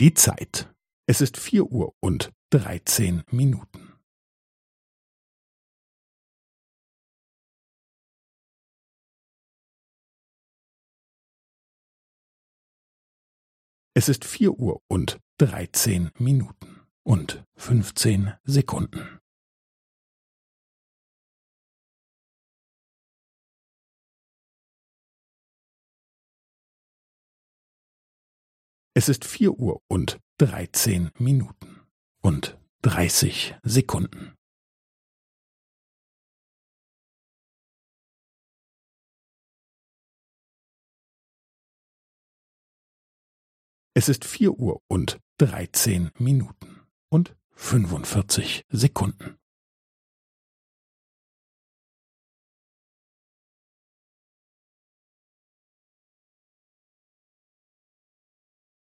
Die Zeit. Es ist vier Uhr und dreizehn Minuten. Es ist vier Uhr und dreizehn Minuten und fünfzehn Sekunden. Es ist vier Uhr und dreizehn Minuten und dreißig Sekunden. Es ist vier Uhr und dreizehn Minuten und fünfundvierzig Sekunden.